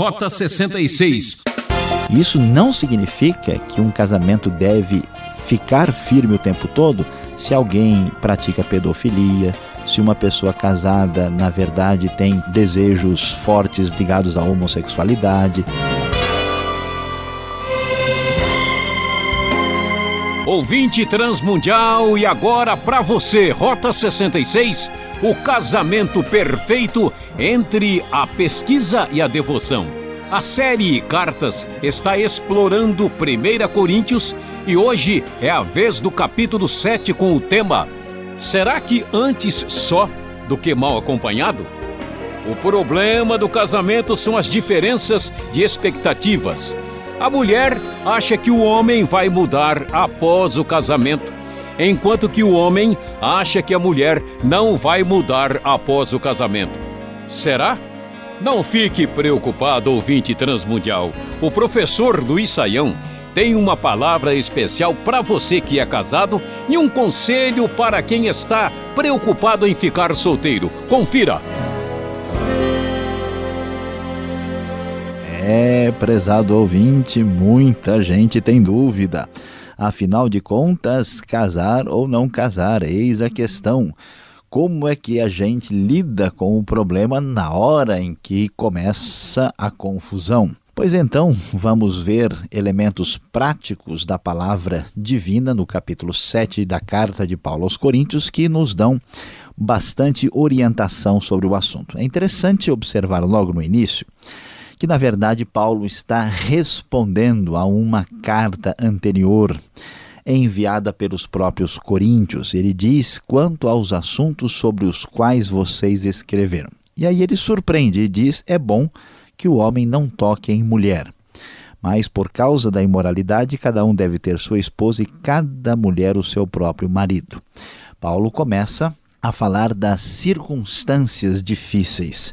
Rota 66. Isso não significa que um casamento deve ficar firme o tempo todo se alguém pratica pedofilia, se uma pessoa casada, na verdade, tem desejos fortes ligados à homossexualidade. Ouvinte Transmundial e agora para você, Rota 66, o casamento perfeito entre a pesquisa e a devoção. A série Cartas está explorando 1 Coríntios e hoje é a vez do capítulo 7 com o tema Será que antes só do que mal acompanhado? O problema do casamento são as diferenças de expectativas. A mulher acha que o homem vai mudar após o casamento, enquanto que o homem acha que a mulher não vai mudar após o casamento. Será? Não fique preocupado, ouvinte transmundial. O professor Luiz Saião tem uma palavra especial para você que é casado e um conselho para quem está preocupado em ficar solteiro. Confira! É, prezado ouvinte, muita gente tem dúvida. Afinal de contas, casar ou não casar, eis a questão. Como é que a gente lida com o problema na hora em que começa a confusão? Pois então, vamos ver elementos práticos da palavra divina no capítulo 7 da carta de Paulo aos Coríntios que nos dão bastante orientação sobre o assunto. É interessante observar logo no início que, na verdade, Paulo está respondendo a uma carta anterior enviada pelos próprios coríntios. Ele diz quanto aos assuntos sobre os quais vocês escreveram. E aí ele surpreende e diz: é bom que o homem não toque em mulher. Mas por causa da imoralidade, cada um deve ter sua esposa e cada mulher o seu próprio marido. Paulo começa a falar das circunstâncias difíceis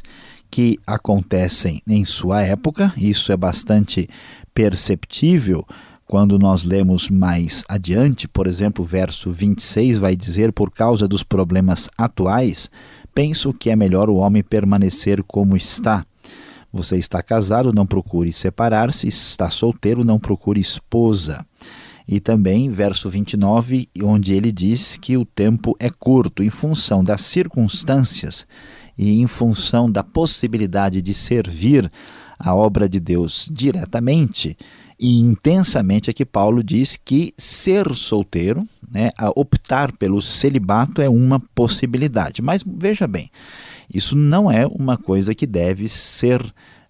que acontecem em sua época, isso é bastante perceptível quando nós lemos mais adiante, por exemplo, o verso 26 vai dizer: Por causa dos problemas atuais, penso que é melhor o homem permanecer como está. Você está casado, não procure separar-se, está solteiro, não procure esposa. E também, verso 29, onde ele diz que o tempo é curto, em função das circunstâncias e em função da possibilidade de servir a obra de Deus diretamente e intensamente, é que Paulo diz que ser solteiro, né, optar pelo celibato é uma possibilidade. Mas veja bem, isso não é uma coisa que deve ser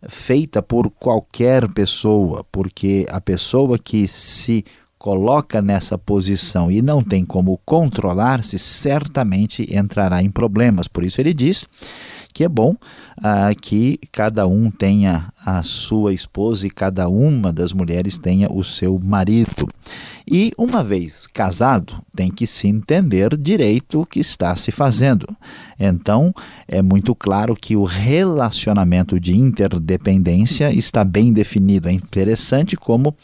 feita por qualquer pessoa, porque a pessoa que se coloca nessa posição e não tem como controlar-se, certamente entrará em problemas. Por isso ele diz que é bom ah, que cada um tenha a sua esposa e cada uma das mulheres tenha o seu marido. E uma vez casado, tem que se entender direito o que está se fazendo. Então, é muito claro que o relacionamento de interdependência está bem definido. É interessante como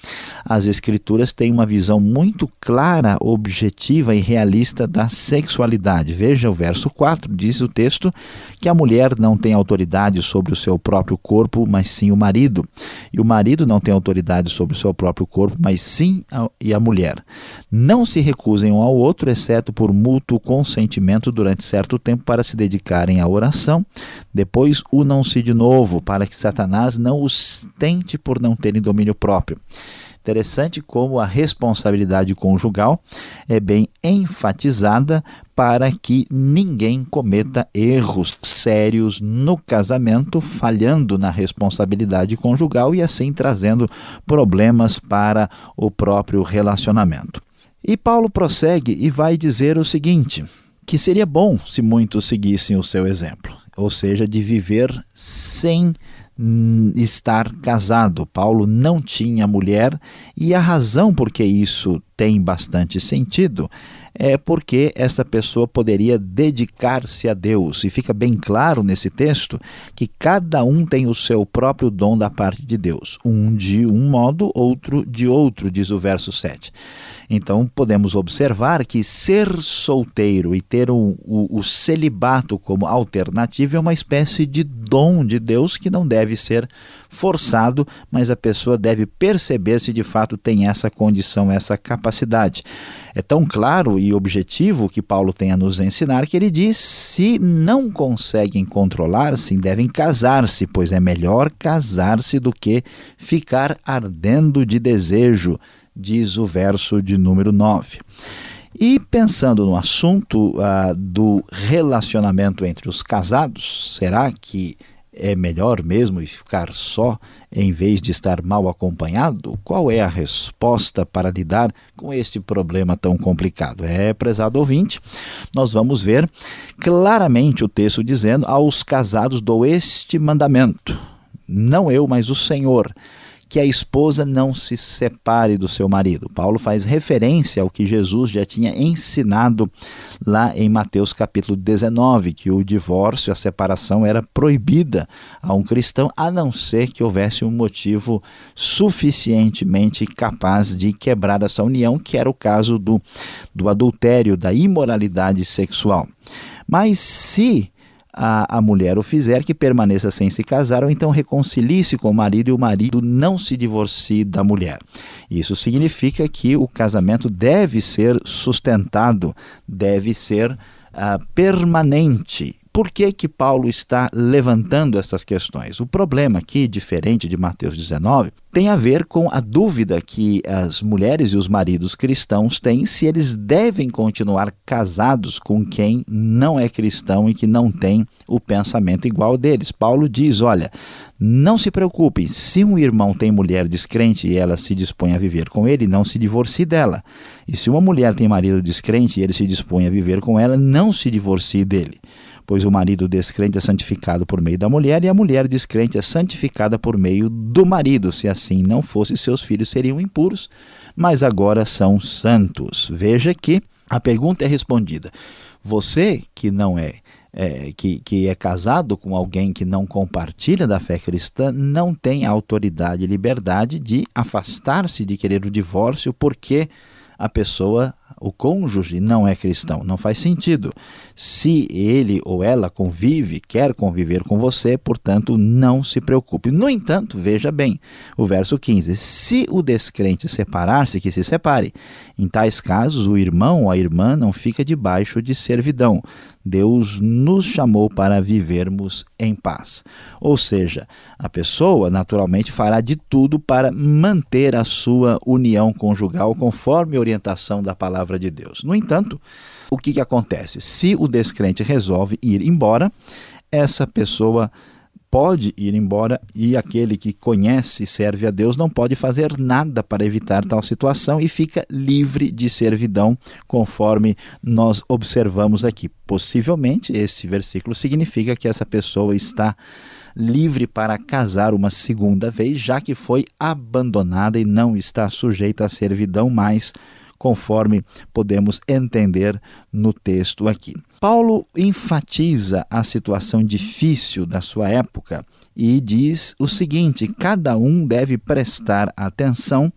as escrituras têm uma visão muito clara, objetiva e realista da sexualidade. Veja o verso 4, diz o texto que a mulher não tem autoridade sobre o seu próprio corpo, mas sim o marido. E o marido não tem autoridade sobre o seu próprio corpo, mas sim a, e a mulher. Não se recusem um ao outro, exceto por mútuo consentimento durante certo tempo para se dedicarem à oração. Depois unam-se de novo, para que Satanás não os tente por não terem domínio próprio. Interessante como a responsabilidade conjugal é bem enfatizada para que ninguém cometa erros sérios no casamento, falhando na responsabilidade conjugal e assim trazendo problemas para o próprio relacionamento. E Paulo prossegue e vai dizer o seguinte: que seria bom se muitos seguissem o seu exemplo, ou seja, de viver sem estar casado. Paulo não tinha mulher e a razão por que isso tem bastante sentido é porque essa pessoa poderia dedicar-se a Deus. E fica bem claro nesse texto que cada um tem o seu próprio dom da parte de Deus. Um de um modo, outro de outro, diz o verso 7. Então podemos observar que ser solteiro e ter o, o, o celibato como alternativa é uma espécie de dom de Deus que não deve ser forçado, mas a pessoa deve perceber se de fato tem essa condição, essa capacidade. É tão claro e objetivo que Paulo tem a nos ensinar que ele diz: se não conseguem controlar-se, devem casar-se, pois é melhor casar-se do que ficar ardendo de desejo, diz o verso de número 9. E pensando no assunto uh, do relacionamento entre os casados, será que é melhor mesmo ficar só em vez de estar mal acompanhado? Qual é a resposta para lidar com este problema tão complicado? É, prezado ouvinte, nós vamos ver claramente o texto dizendo: aos casados dou este mandamento, não eu, mas o Senhor que a esposa não se separe do seu marido. Paulo faz referência ao que Jesus já tinha ensinado lá em Mateus capítulo 19, que o divórcio, a separação era proibida a um cristão, a não ser que houvesse um motivo suficientemente capaz de quebrar essa união, que era o caso do, do adultério, da imoralidade sexual. Mas se a, a mulher o fizer, que permaneça sem se casar, ou então reconcilie-se com o marido e o marido não se divorcie da mulher. Isso significa que o casamento deve ser sustentado, deve ser uh, permanente por que, que Paulo está levantando essas questões? O problema aqui, diferente de Mateus 19, tem a ver com a dúvida que as mulheres e os maridos cristãos têm se eles devem continuar casados com quem não é cristão e que não tem o pensamento igual deles. Paulo diz: olha, não se preocupem, se um irmão tem mulher descrente e ela se dispõe a viver com ele, não se divorcie dela. E se uma mulher tem marido descrente e ele se dispõe a viver com ela, não se divorcie dele pois o marido descrente é santificado por meio da mulher e a mulher descrente é santificada por meio do marido. Se assim não fosse, seus filhos seriam impuros, mas agora são santos. Veja que a pergunta é respondida. Você que não é é, que, que é casado com alguém que não compartilha da fé cristã não tem autoridade e liberdade de afastar-se de querer o divórcio porque a pessoa o cônjuge não é cristão, não faz sentido. Se ele ou ela convive, quer conviver com você, portanto, não se preocupe. No entanto, veja bem o verso 15: se o descrente separar-se, que se separe. Em tais casos, o irmão ou a irmã não fica debaixo de servidão. Deus nos chamou para vivermos em paz. Ou seja, a pessoa naturalmente fará de tudo para manter a sua união conjugal conforme a orientação da palavra de Deus. No entanto, o que, que acontece? Se o descrente resolve ir embora, essa pessoa pode ir embora e aquele que conhece e serve a Deus não pode fazer nada para evitar tal situação e fica livre de servidão, conforme nós observamos aqui. Possivelmente, esse versículo significa que essa pessoa está livre para casar uma segunda vez, já que foi abandonada e não está sujeita à servidão mais conforme podemos entender no texto aqui. Paulo enfatiza a situação difícil da sua época e diz o seguinte: cada um deve prestar atenção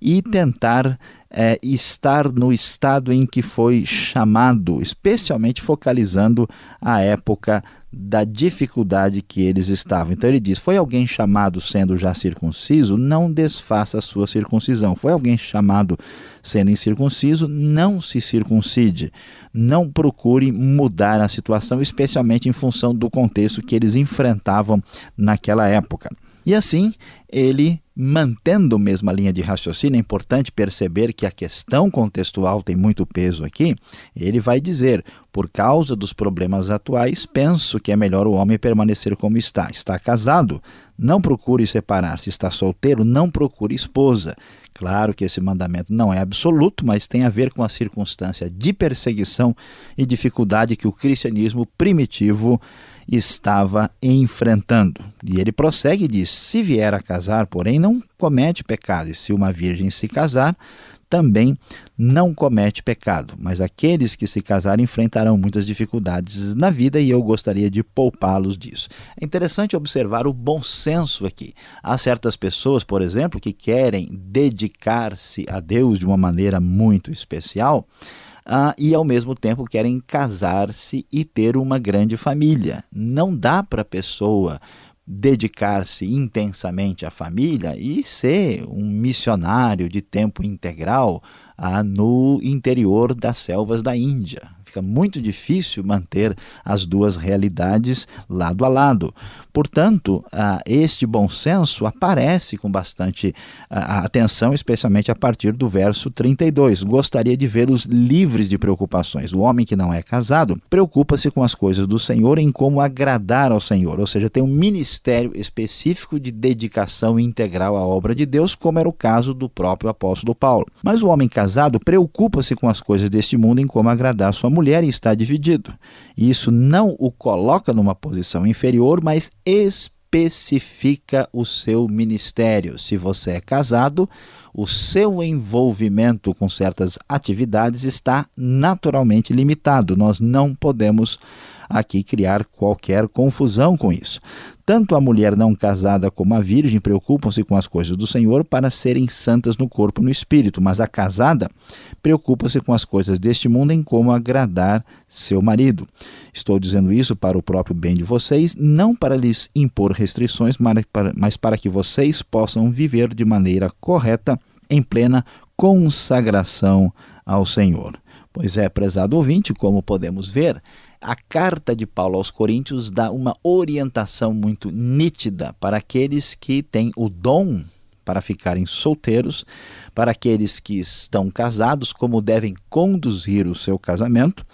e tentar é, estar no estado em que foi chamado, especialmente focalizando a época da dificuldade que eles estavam. Então ele diz: foi alguém chamado sendo já circunciso, não desfaça a sua circuncisão. Foi alguém chamado sendo incircunciso, não se circuncide. Não procure mudar a situação, especialmente em função do contexto que eles enfrentavam naquela época. E assim, ele mantendo mesmo a linha de raciocínio, é importante perceber que a questão contextual tem muito peso aqui. Ele vai dizer: por causa dos problemas atuais, penso que é melhor o homem permanecer como está. Está casado? Não procure separar-se. Está solteiro? Não procure esposa. Claro que esse mandamento não é absoluto, mas tem a ver com a circunstância de perseguição e dificuldade que o cristianismo primitivo estava enfrentando. E ele prossegue e diz: Se vier a casar, porém, não comete pecado, e se uma virgem se casar, também não comete pecado. Mas aqueles que se casarem enfrentarão muitas dificuldades na vida e eu gostaria de poupá-los disso. É interessante observar o bom senso aqui. Há certas pessoas, por exemplo, que querem dedicar-se a Deus de uma maneira muito especial ah, e ao mesmo tempo querem casar-se e ter uma grande família. Não dá para a pessoa dedicar-se intensamente à família e ser um missionário de tempo integral ah, no interior das selvas da Índia fica muito difícil manter as duas realidades lado a lado. Portanto, este bom senso aparece com bastante atenção, especialmente a partir do verso 32. Gostaria de vê-los livres de preocupações. O homem que não é casado preocupa-se com as coisas do Senhor em como agradar ao Senhor, ou seja, tem um ministério específico de dedicação integral à obra de Deus, como era o caso do próprio apóstolo Paulo. Mas o homem casado preocupa-se com as coisas deste mundo em como agradar sua mulher e está dividido. Isso não o coloca numa posição inferior, mas especifica o seu ministério. Se você é casado, o seu envolvimento com certas atividades está naturalmente limitado. Nós não podemos aqui criar qualquer confusão com isso. Tanto a mulher não casada como a virgem preocupam-se com as coisas do Senhor para serem santas no corpo e no espírito, mas a casada preocupa-se com as coisas deste mundo em como agradar seu marido. Estou dizendo isso para o próprio bem de vocês, não para lhes impor restrições, mas para que vocês possam viver de maneira correta, em plena consagração ao Senhor. Pois é, prezado ouvinte, como podemos ver, a carta de Paulo aos Coríntios dá uma orientação muito nítida para aqueles que têm o dom para ficarem solteiros, para aqueles que estão casados, como devem conduzir o seu casamento,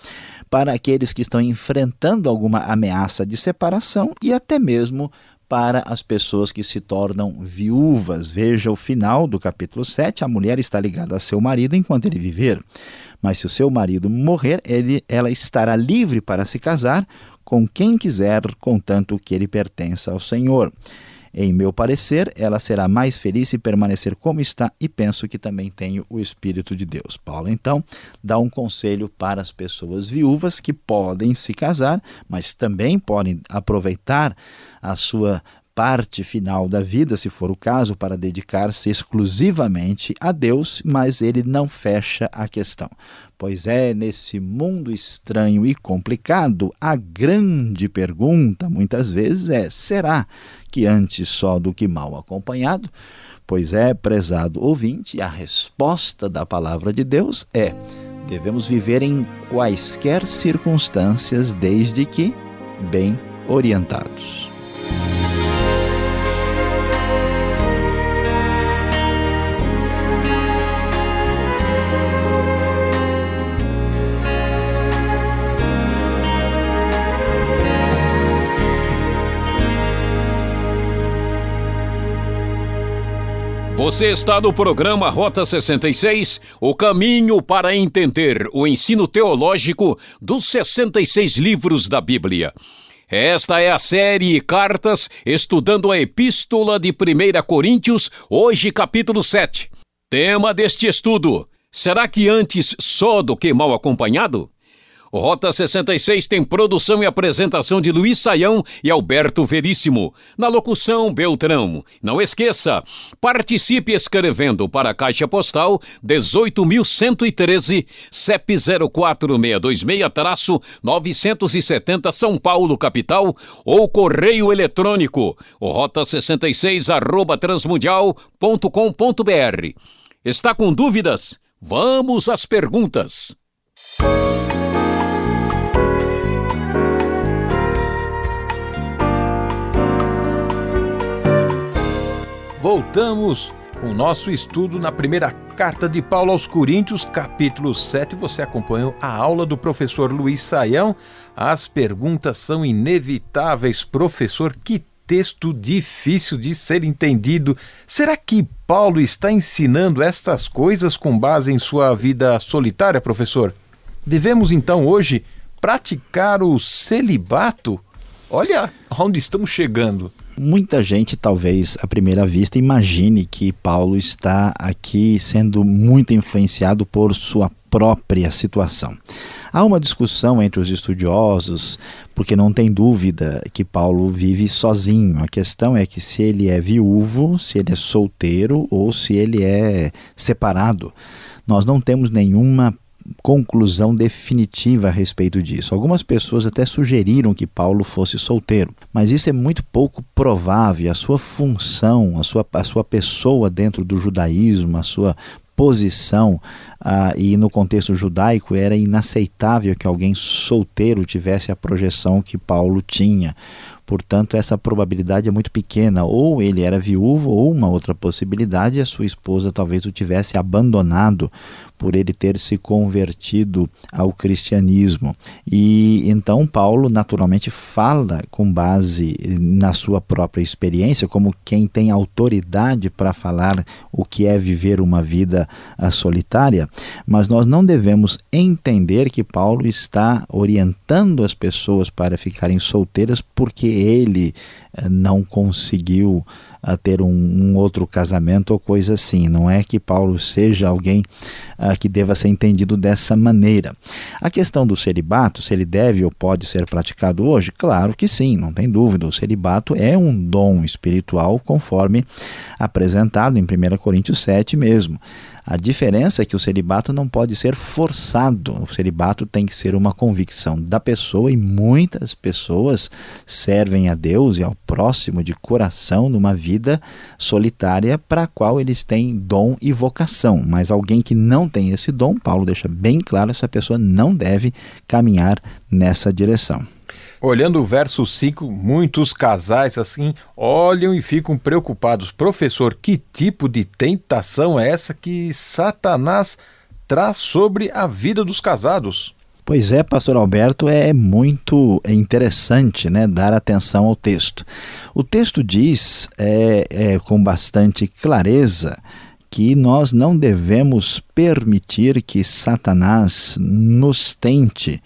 para aqueles que estão enfrentando alguma ameaça de separação e até mesmo para as pessoas que se tornam viúvas. Veja o final do capítulo 7: a mulher está ligada a seu marido enquanto ele viver. Mas se o seu marido morrer, ele, ela estará livre para se casar com quem quiser, contanto que ele pertença ao Senhor. Em meu parecer, ela será mais feliz se permanecer como está e penso que também tenho o Espírito de Deus. Paulo, então, dá um conselho para as pessoas viúvas que podem se casar, mas também podem aproveitar a sua parte final da vida, se for o caso, para dedicar-se exclusivamente a Deus, mas ele não fecha a questão. Pois é, nesse mundo estranho e complicado, a grande pergunta muitas vezes é: será que antes só do que mal acompanhado? Pois é, prezado ouvinte, a resposta da palavra de Deus é: devemos viver em quaisquer circunstâncias, desde que bem orientados. Você está no programa Rota 66, o caminho para entender o ensino teológico dos 66 livros da Bíblia. Esta é a série Cartas estudando a Epístola de 1 Coríntios, hoje capítulo 7. Tema deste estudo: será que antes só do que mal acompanhado? Rota 66 tem produção e apresentação de Luiz Saião e Alberto Veríssimo. Na locução, Beltrão. Não esqueça, participe escrevendo para a Caixa Postal 18.113, CEP 04626-970 São Paulo, capital, ou correio eletrônico, rota66 arroba transmundial.com.br. Está com dúvidas? Vamos às perguntas. Voltamos com o nosso estudo na primeira carta de Paulo aos Coríntios, capítulo 7. Você acompanhou a aula do professor Luiz Saião. As perguntas são inevitáveis, professor. Que texto difícil de ser entendido. Será que Paulo está ensinando estas coisas com base em sua vida solitária, professor? Devemos então hoje praticar o celibato? Olha onde estamos chegando. Muita gente, talvez à primeira vista, imagine que Paulo está aqui sendo muito influenciado por sua própria situação. Há uma discussão entre os estudiosos, porque não tem dúvida que Paulo vive sozinho. A questão é que se ele é viúvo, se ele é solteiro ou se ele é separado. Nós não temos nenhuma conclusão definitiva a respeito disso. Algumas pessoas até sugeriram que Paulo fosse solteiro, mas isso é muito pouco provável. A sua função, a sua, a sua pessoa dentro do judaísmo, a sua posição ah, e no contexto judaico era inaceitável que alguém solteiro tivesse a projeção que Paulo tinha. Portanto, essa probabilidade é muito pequena. Ou ele era viúvo, ou uma outra possibilidade, a sua esposa talvez o tivesse abandonado por ele ter se convertido ao cristianismo. E então Paulo naturalmente fala com base na sua própria experiência, como quem tem autoridade para falar o que é viver uma vida ah, solitária, mas nós não devemos entender que Paulo está orientando as pessoas para ficarem solteiras porque ele eh, não conseguiu a ter um, um, outro casamento ou coisa assim. Não é que Paulo seja alguém uh, que deva ser entendido dessa maneira. A questão do celibato, se ele deve ou pode ser praticado hoje, claro que sim, não tem dúvida. O celibato é um dom espiritual conforme apresentado em 1 Coríntios 7 mesmo. A diferença é que o celibato não pode ser forçado. O celibato tem que ser uma convicção da pessoa e muitas pessoas servem a Deus e ao próximo de coração numa vida solitária para a qual eles têm dom e vocação. Mas alguém que não tem esse dom, Paulo deixa bem claro, essa pessoa não deve caminhar nessa direção. Olhando o verso 5, muitos casais assim olham e ficam preocupados. Professor, que tipo de tentação é essa que Satanás traz sobre a vida dos casados? Pois é, pastor Alberto, é muito interessante né, dar atenção ao texto. O texto diz é, é, com bastante clareza que nós não devemos permitir que Satanás nos tente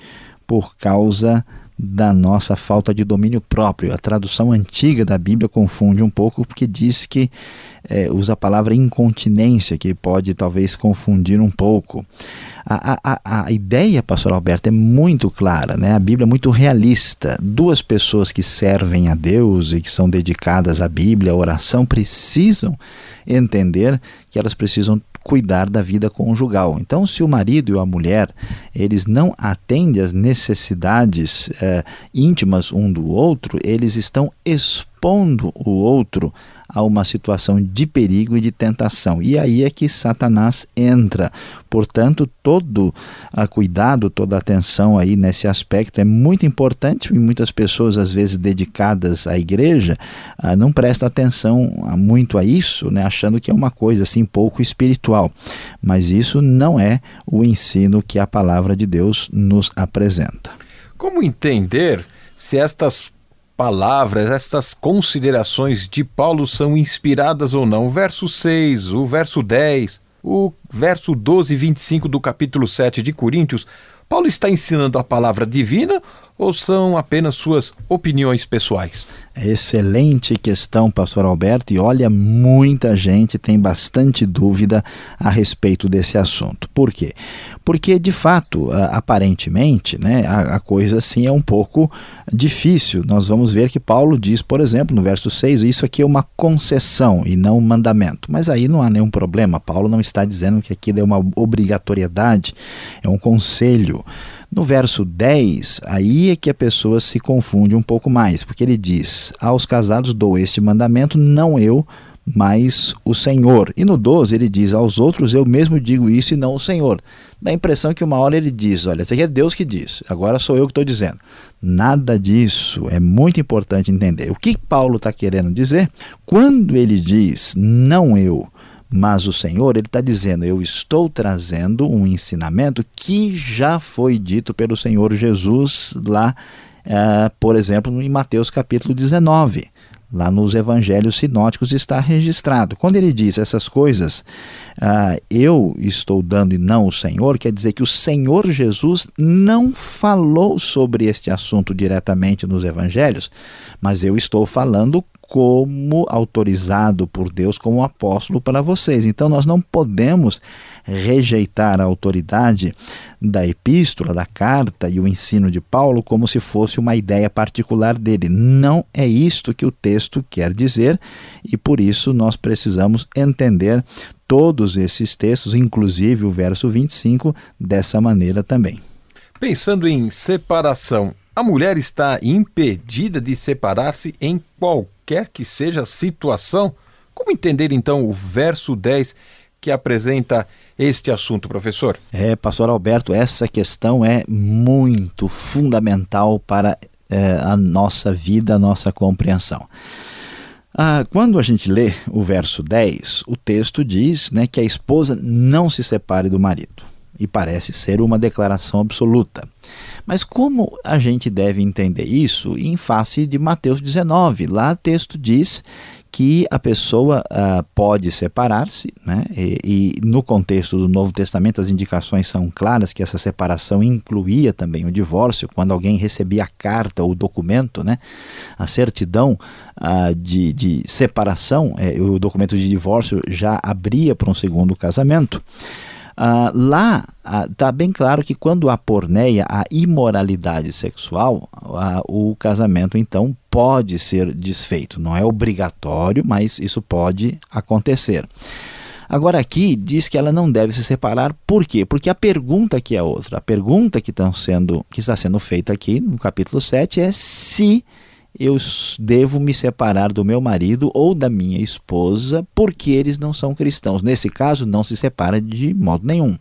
por causa da nossa falta de domínio próprio. A tradução antiga da Bíblia confunde um pouco porque diz que é, usa a palavra incontinência, que pode talvez confundir um pouco. A, a, a ideia, pastor Alberto, é muito clara, né? a Bíblia é muito realista. Duas pessoas que servem a Deus e que são dedicadas à Bíblia, à oração, precisam entender que elas precisam cuidar da vida conjugal. Então, se o marido e a mulher eles não atendem às necessidades eh, íntimas um do outro, eles estão expondo o outro a uma situação de perigo e de tentação. E aí é que Satanás entra. Portanto, todo a cuidado, toda a atenção aí nesse aspecto é muito importante e muitas pessoas às vezes dedicadas à igreja ah, não prestam atenção muito a isso, né, achando que é uma coisa assim pouco espiritual. Mas isso não é o ensino que a palavra de Deus nos apresenta. Como entender se estas palavras, estas considerações de Paulo são inspiradas ou não. O verso 6, o verso 10, o verso 12 e 25 do capítulo 7 de Coríntios, Paulo está ensinando a palavra divina ou são apenas suas opiniões pessoais? Excelente questão, pastor Alberto, e olha, muita gente tem bastante dúvida a respeito desse assunto. Por quê? Porque, de fato, aparentemente, né, a, a coisa assim é um pouco difícil. Nós vamos ver que Paulo diz, por exemplo, no verso 6, isso aqui é uma concessão e não um mandamento. Mas aí não há nenhum problema. Paulo não está dizendo que aquilo é uma obrigatoriedade, é um conselho. No verso 10, aí é que a pessoa se confunde um pouco mais, porque ele diz: Aos casados dou este mandamento, não eu, mas o Senhor. E no 12 ele diz: Aos outros eu mesmo digo isso e não o Senhor. Dá a impressão que uma hora ele diz: Olha, isso aqui é Deus que diz, agora sou eu que estou dizendo. Nada disso. É muito importante entender. O que Paulo está querendo dizer? Quando ele diz não eu, mas o Senhor, ele está dizendo: Eu estou trazendo um ensinamento que já foi dito pelo Senhor Jesus lá, uh, por exemplo, em Mateus capítulo 19. Lá nos evangelhos sinóticos está registrado. Quando ele diz essas coisas, uh, eu estou dando e não o Senhor, quer dizer que o Senhor Jesus não falou sobre este assunto diretamente nos evangelhos, mas eu estou falando como autorizado por Deus como apóstolo para vocês. Então nós não podemos rejeitar a autoridade da epístola, da carta e o ensino de Paulo como se fosse uma ideia particular dele. Não é isto que o texto quer dizer e por isso nós precisamos entender todos esses textos, inclusive o verso 25, dessa maneira também. Pensando em separação, a mulher está impedida de separar-se em qualquer que seja a situação? Como entender então o verso 10 que apresenta este assunto, professor? É, pastor Alberto, essa questão é muito fundamental para é, a nossa vida, a nossa compreensão. Ah, quando a gente lê o verso 10, o texto diz né, que a esposa não se separe do marido. E parece ser uma declaração absoluta. Mas como a gente deve entender isso em face de Mateus 19? Lá o texto diz que a pessoa uh, pode separar-se, né? E, e, no contexto do Novo Testamento as indicações são claras que essa separação incluía também o divórcio, quando alguém recebia a carta ou o documento, né? a certidão uh, de, de separação, é, o documento de divórcio já abria para um segundo casamento. Uh, lá está uh, bem claro que quando há porneia, a imoralidade sexual, uh, o casamento então pode ser desfeito. Não é obrigatório, mas isso pode acontecer. Agora aqui diz que ela não deve se separar, por quê? Porque a pergunta aqui é outra. A pergunta que, sendo, que está sendo feita aqui no capítulo 7 é se eu devo me separar do meu marido ou da minha esposa porque eles não são cristãos. Nesse caso, não se separa de modo nenhum.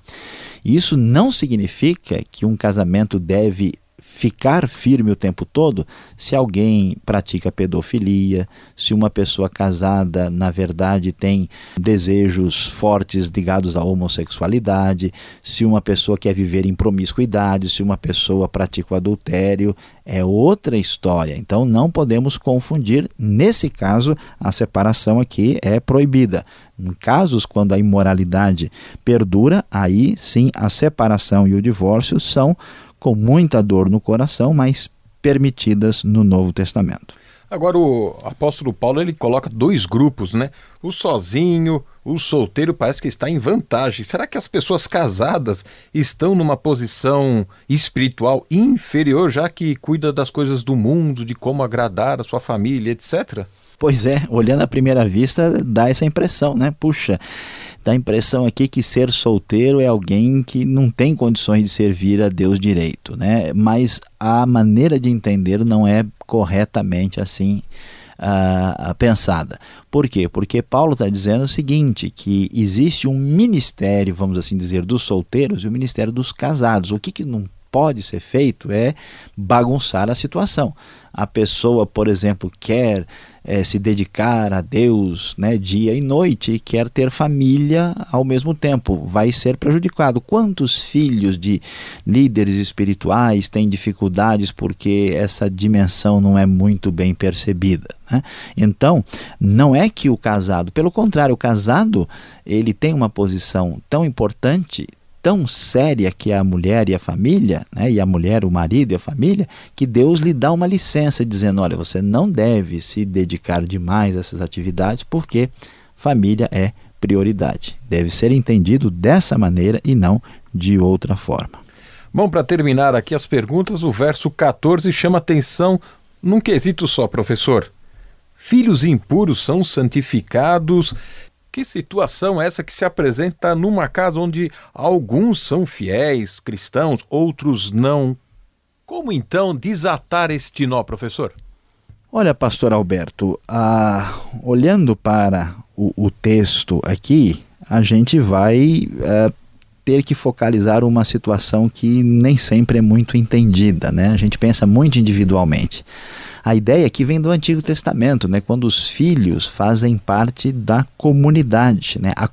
Isso não significa que um casamento deve ficar firme o tempo todo se alguém pratica pedofilia, se uma pessoa casada, na verdade, tem desejos fortes ligados à homossexualidade, se uma pessoa quer viver em promiscuidade, se uma pessoa pratica o adultério, é outra história. Então não podemos confundir. Nesse caso, a separação aqui é proibida. Em casos quando a imoralidade perdura, aí sim a separação e o divórcio são com muita dor no coração, mas permitidas no Novo Testamento. Agora o apóstolo Paulo ele coloca dois grupos, né? O sozinho, o solteiro parece que está em vantagem. Será que as pessoas casadas estão numa posição espiritual inferior, já que cuida das coisas do mundo, de como agradar a sua família, etc? Pois é, olhando à primeira vista, dá essa impressão, né? Puxa, dá a impressão aqui que ser solteiro é alguém que não tem condições de servir a Deus direito, né? Mas a maneira de entender não é corretamente assim uh, pensada. Por quê? Porque Paulo está dizendo o seguinte: que existe um ministério, vamos assim dizer, dos solteiros e o ministério dos casados. O que, que não pode ser feito é bagunçar a situação. A pessoa, por exemplo, quer é, se dedicar a Deus né, dia e noite e quer ter família ao mesmo tempo, vai ser prejudicado. Quantos filhos de líderes espirituais têm dificuldades porque essa dimensão não é muito bem percebida? Né? Então, não é que o casado, pelo contrário, o casado ele tem uma posição tão importante tão séria que é a mulher e a família, né, e a mulher, o marido e a família, que Deus lhe dá uma licença dizendo: olha, você não deve se dedicar demais a essas atividades porque família é prioridade. Deve ser entendido dessa maneira e não de outra forma. Bom, para terminar aqui as perguntas, o verso 14 chama atenção num quesito só, professor. Filhos impuros são santificados que situação é essa que se apresenta numa casa onde alguns são fiéis, cristãos, outros não? Como então desatar este nó, professor? Olha, pastor Alberto, ah, olhando para o, o, texto aqui, a gente vai ah, ter que focalizar uma situação que nem sempre é muito entendida, né? A gente pensa muito individualmente. A ideia que vem do Antigo Testamento, né, quando os filhos fazem parte da comunidade. Né? A,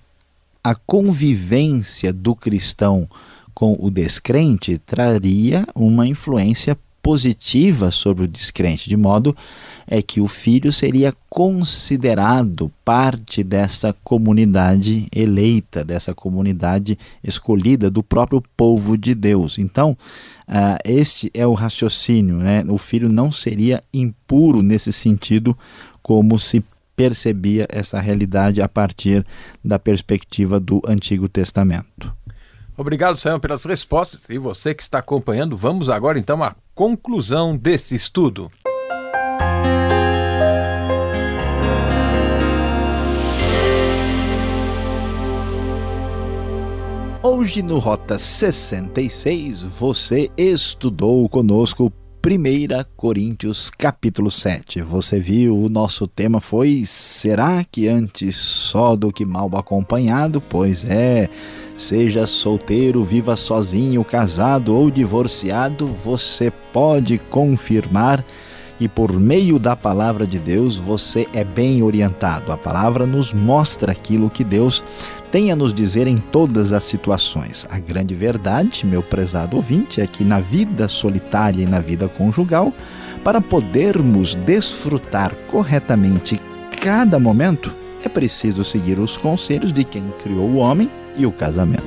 a convivência do cristão com o descrente traria uma influência positiva sobre o descrente, de modo é que o filho seria considerado parte dessa comunidade eleita, dessa comunidade escolhida do próprio povo de Deus. Então, uh, este é o raciocínio, né? O filho não seria impuro nesse sentido como se percebia essa realidade a partir da perspectiva do Antigo Testamento. Obrigado, Sayão, pelas respostas. E você que está acompanhando, vamos agora então à conclusão desse estudo. Hoje no Rota 66 você estudou conosco 1 Coríntios capítulo 7. Você viu, o nosso tema foi Será que antes só do que mal acompanhado? Pois é, seja solteiro, viva sozinho, casado ou divorciado, você pode confirmar que por meio da palavra de Deus você é bem orientado. A palavra nos mostra aquilo que Deus tem a nos dizer em todas as situações. A grande verdade, meu prezado ouvinte, é que na vida solitária e na vida conjugal, para podermos desfrutar corretamente cada momento, é preciso seguir os conselhos de quem criou o homem e o casamento.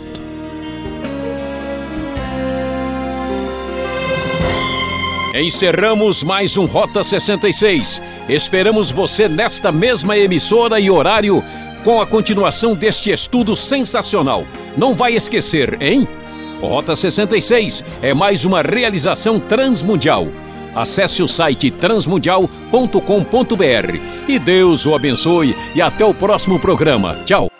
Encerramos mais um Rota 66. Esperamos você nesta mesma emissora e horário com a continuação deste estudo sensacional. Não vai esquecer, hein? Rota 66 é mais uma realização transmundial. Acesse o site transmundial.com.br e Deus o abençoe e até o próximo programa. Tchau.